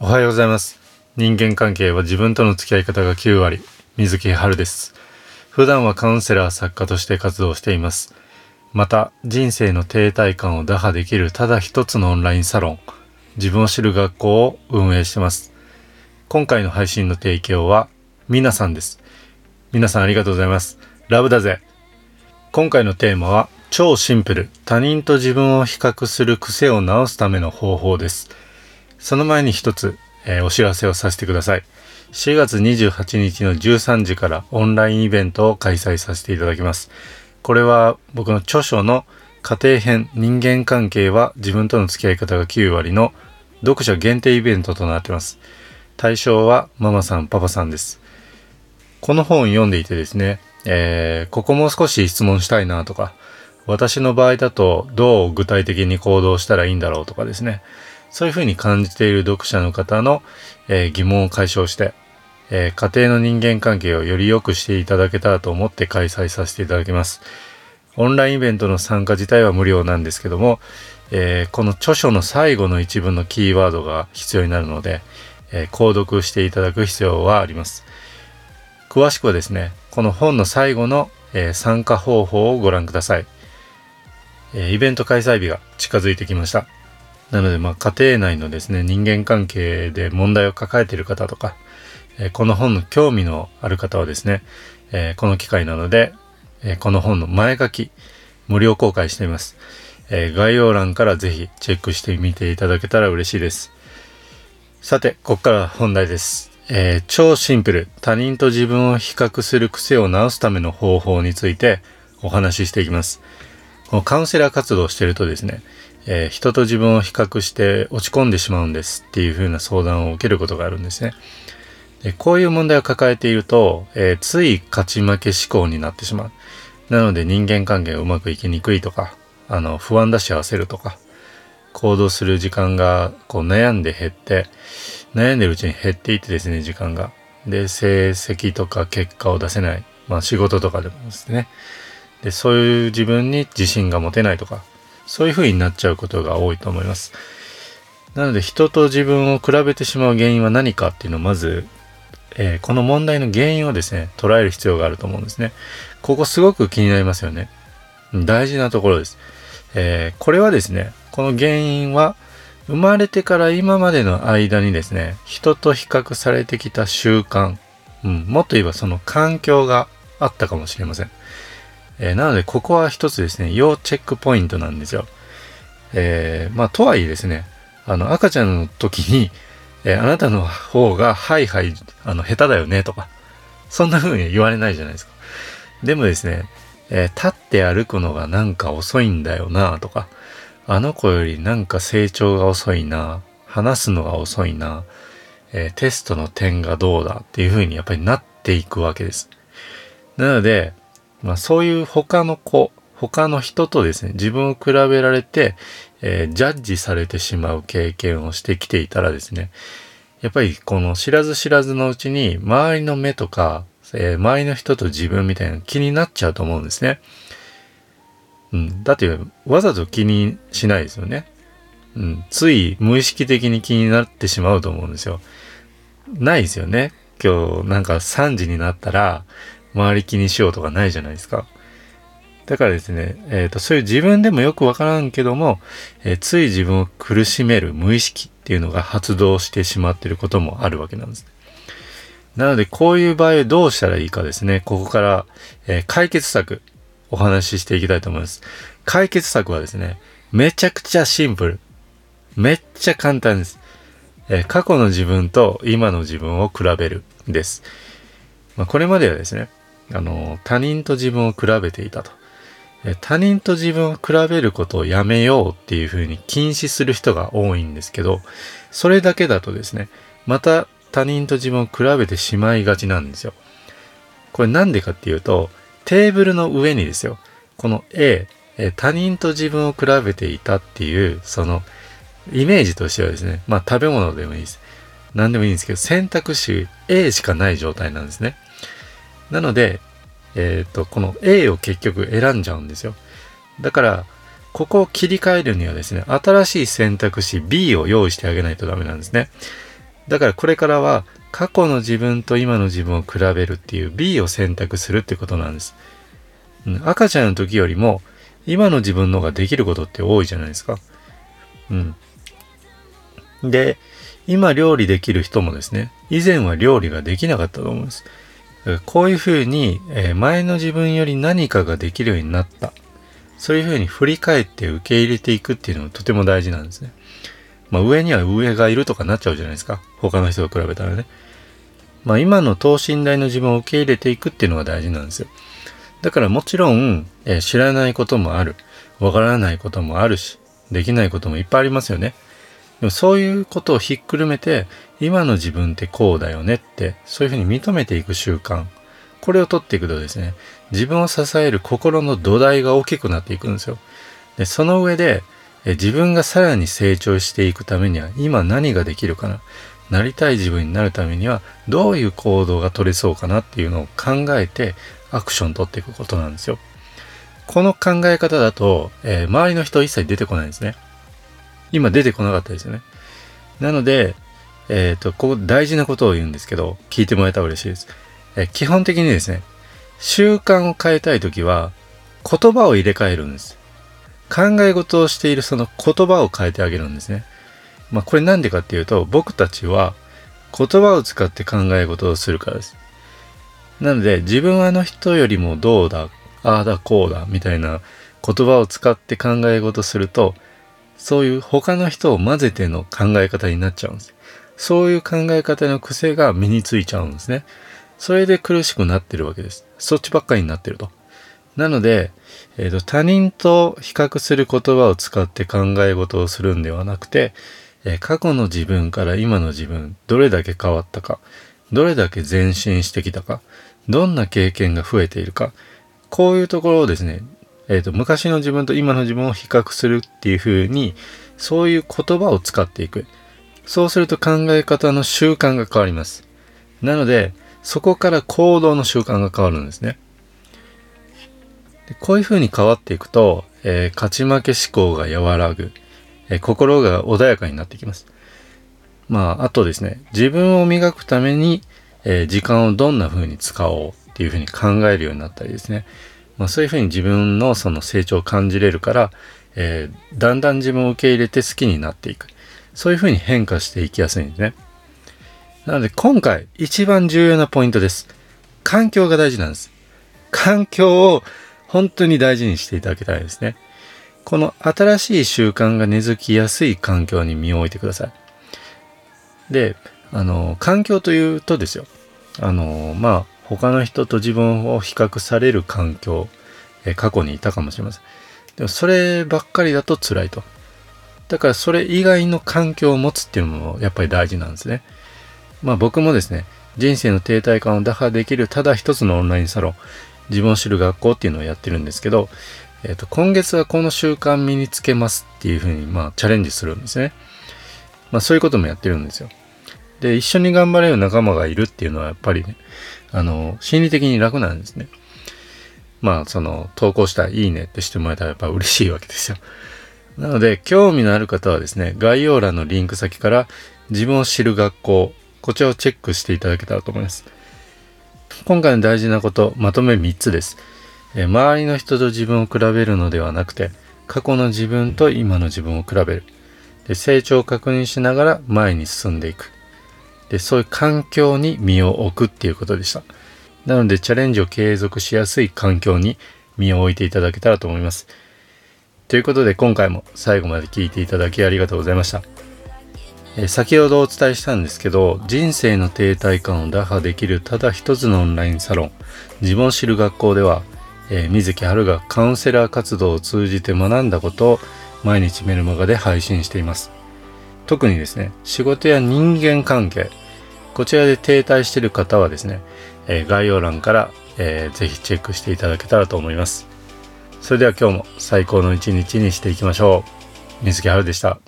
おはようございます。人間関係は自分との付き合い方が9割。水木春です。普段はカウンセラー作家として活動しています。また、人生の停滞感を打破できるただ一つのオンラインサロン、自分を知る学校を運営してます。今回の配信の提供は、皆さんです。皆さんありがとうございます。ラブだぜ。今回のテーマは、超シンプル。他人と自分を比較する癖を直すための方法です。その前に一つ、えーお知らせをさせてください。4月28日の13時からオンラインイベントを開催させていただきます。これは僕の著書の家庭編人間関係は自分との付き合い方が9割の読者限定イベントとなっています。対象はママさん、パパさんです。この本を読んでいてですね、えーここもう少し質問したいなとか、私の場合だとどう具体的に行動したらいいんだろうとかですね、そういうふうに感じている読者の方の、えー疑問を解消して、えー家庭の人間関係をより良くしていただけたらと思って開催させていただきます。オンラインイベントの参加自体は無料なんですけども、えーこの著書の最後の一文のキーワードが必要になるので、えー購読していただく必要はあります。詳しくはですね、この本の最後の、えー参加方法をご覧ください。えイベント開催日が近づいてきました。なので、まあ、家庭内のですね、人間関係で問題を抱えている方とか、えこの本の興味のある方はですね、えこの機会なので、えこの本の前書き、無料公開しています。え概要欄からぜひチェックしてみていただけたら嬉しいです。さて、ここから本題です。えー超シンプル、他人と自分を比較する癖を直すための方法についてお話ししていきます。このカウンセラー活動をしているとですね、えー人と自分を比較して落ち込んでしまうんですっていう風な相談を受けることがあるんですね。でこういう問題を抱えていると、えーつい勝ち負け思考になってしまう。なので人間関係がうまくいきにくいとか、あの、不安だし焦るとか、行動する時間がこう悩んで減って、悩んでるうちに減っていってですね、時間が。で、成績とか結果を出せない。まあ仕事とかでもですね。で、そういう自分に自信が持てないとか、そういう風になっちゃうことが多いと思います。なので人と自分を比べてしまう原因は何かっていうのをまず、えーこの問題の原因をですね、捉える必要があると思うんですね。ここすごく気になりますよね。大事なところです。えーこれはですね、この原因は生まれてから今までの間にですね、人と比較されてきた習慣、うん、もっと言えばその環境があったかもしれません。えーなので、ここは一つですね、要チェックポイントなんですよ。えーまあ、とはいえですね、あの、赤ちゃんの時に、えーあなたの方が、はいはい、あの、下手だよね、とか、そんな風に言われないじゃないですか。でもですね、えー立って歩くのがなんか遅いんだよな、とか、あの子よりなんか成長が遅いな、話すのが遅いな、えーテストの点がどうだっていう風にやっぱりなっていくわけです。なので、まあそういう他の子、他の人とですね、自分を比べられて、えージャッジされてしまう経験をしてきていたらですね、やっぱりこの知らず知らずのうちに周りの目とか、えー周りの人と自分みたいな気になっちゃうと思うんですね。うん。だってわざと気にしないですよね。うん。つい無意識的に気になってしまうと思うんですよ。ないですよね。今日なんか3時になったら周り気にしようとかないじゃないですか。だからですね、えっ、と、そういう自分でもよくわからんけども、えーつい自分を苦しめる無意識っていうのが発動してしまっていることもあるわけなんです。なので、こういう場合どうしたらいいかですね、ここから、えー解決策、お話ししていきたいと思います。解決策はですね、めちゃくちゃシンプル。めっちゃ簡単です。えー過去の自分と今の自分を比べるです。まあ、これまではですね、あの、他人と自分を比べていたと。他人と自分を比べることをやめようっていうふうに禁止する人が多いんですけど、それだけだとですね、また他人と自分を比べてしまいがちなんですよ。これなんでかっていうと、テーブルの上にですよ、この A、他人と自分を比べていたっていう、その、イメージとしてはですね、まあ食べ物でもいいです。何でもいいんですけど、選択肢 A しかない状態なんですね。なので、えっ、と、この A を結局選んじゃうんですよ。だから、ここを切り替えるにはですね、新しい選択肢 B を用意してあげないとダメなんですね。だからこれからは過去の自分と今の自分を比べるっていう B を選択するってことなんです。うん赤ちゃんの時よりも今の自分の方ができることって多いじゃないですか。うん。で、今料理できる人もですね、以前は料理ができなかったと思います。こういうふうに、え前の自分より何かができるようになった。そういうふうに振り返って受け入れていくっていうのがとても大事なんですね。まあ上には上がいるとかなっちゃうじゃないですか。他の人と比べたらね。まあ今の等身大の自分を受け入れていくっていうのが大事なんですよ。だからもちろん、え、知らないこともある。わからないこともあるし、できないこともいっぱいありますよね。でもそういうことをひっくるめて、今の自分ってこうだよねって、そういうふうに認めていく習慣。これをとっていくとですね、自分を支える心の土台が大きくなっていくんですよ。で、その上で、自分がさらに成長していくためには、今何ができるかな。なりたい自分になるためには、どういう行動が取れそうかなっていうのを考えて、アクション取っていくことなんですよ。この考え方だと、えー、周りの人一切出てこないんですね。今出てこなかったですよね。なので、えっ、ー、と、ここ大事なことを言うんですけど、聞いてもらえたら嬉しいです。えー、基本的にですね、習慣を変えたいときは、言葉を入れ替えるんです。考え事をしているその言葉を変えてあげるんですね。まあ、これなんでかっていうと、僕たちは言葉を使って考え事をするからです。なので、自分はあの人よりもどうだ、ああだこうだ、みたいな言葉を使って考え事すると、そういう他の人を混ぜての考え方になっちゃうんです。そういう考え方の癖が身についちゃうんですね。それで苦しくなってるわけです。そっちばっかりになってると。なので、えーと、他人と比較する言葉を使って考え事をするんではなくて、えー、過去の自分から今の自分、どれだけ変わったか、どれだけ前進してきたか、どんな経験が増えているか、こういうところをですね、えっ、ー、と、昔の自分と今の自分を比較するっていう風に、そういう言葉を使っていく。そうすると考え方の習慣が変わります。なので、そこから行動の習慣が変わるんですね。でこういう風に変わっていくと、えー、勝ち負け思考が和らぐ、えー、心が穏やかになってきます。まあ、あとですね、自分を磨くために、えー、時間をどんな風に使おうっていう風に考えるようになったりですね。まあ、そういう風に自分のその成長を感じれるから、えー、だんだん自分を受け入れて好きになっていく。そういう風に変化していきやすいんですね。なので今回一番重要なポイントです。環境が大事なんです。環境を本当に大事にしていただきたいですね。この新しい習慣が根付きやすい環境に身を置いてください。で、あの、環境というとですよ。あの、まあ、他の人と自分を比較される環境、え過去にいたかもしれません。でもそればっかりだと辛いと。だからそれ以外の環境を持つっていうのもやっぱり大事なんですね。まあ僕もですね、人生の停滞感を打破できるただ一つのオンラインサロン、自分を知る学校っていうのをやってるんですけど、えっ、ー、と、今月はこの習慣身につけますっていうふうに、まあチャレンジするんですね。まあそういうこともやってるんですよ。で、一緒に頑張れる仲間がいるっていうのはやっぱりね、あの、心理的に楽なんですね。まあ、その、投稿したらいいねってしてもらえたらやっぱ嬉しいわけですよ。なので、興味のある方はですね、概要欄のリンク先から自分を知る学校、こちらをチェックしていただけたらと思います。今回の大事なこと、まとめ3つです。え周りの人と自分を比べるのではなくて、過去の自分と今の自分を比べる。で成長を確認しながら前に進んでいく。で、そういう環境に身を置くっていうことでした。なのでチャレンジを継続しやすい環境に身を置いていただけたらと思います。ということで今回も最後まで聞いていただきありがとうございました。え先ほどお伝えしたんですけど、人生の停滞感を打破できるただ一つのオンラインサロン、自分を知る学校では、えー、水木春がカウンセラー活動を通じて学んだことを毎日メルマガで配信しています。特にですね、仕事や人間関係、こちらで停滞している方はですね、えー、概要欄から、えー、ぜひチェックしていただけたらと思います。それでは今日も最高の一日にしていきましょう。水木春でした。